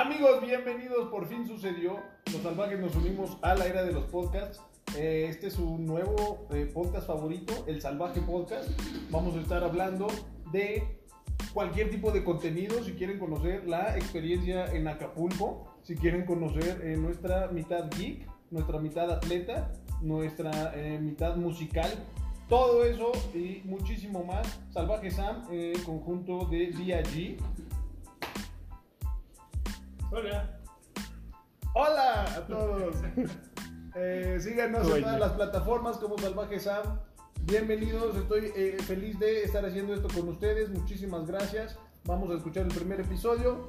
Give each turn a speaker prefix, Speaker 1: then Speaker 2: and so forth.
Speaker 1: Amigos, bienvenidos, por fin sucedió. Los salvajes nos unimos a la era de los podcasts. Eh, este es un nuevo eh, podcast favorito, el Salvaje Podcast. Vamos a estar hablando de cualquier tipo de contenido. Si quieren conocer la experiencia en Acapulco, si quieren conocer eh, nuestra mitad geek, nuestra mitad atleta, nuestra eh, mitad musical, todo eso y muchísimo más. Salvaje Sam, eh, conjunto de DIG.
Speaker 2: Hola.
Speaker 1: Hola a todos. Eh, síganos en todas las plataformas como Salvaje Sam. Bienvenidos, estoy eh, feliz de estar haciendo esto con ustedes. Muchísimas gracias. Vamos a escuchar el primer episodio.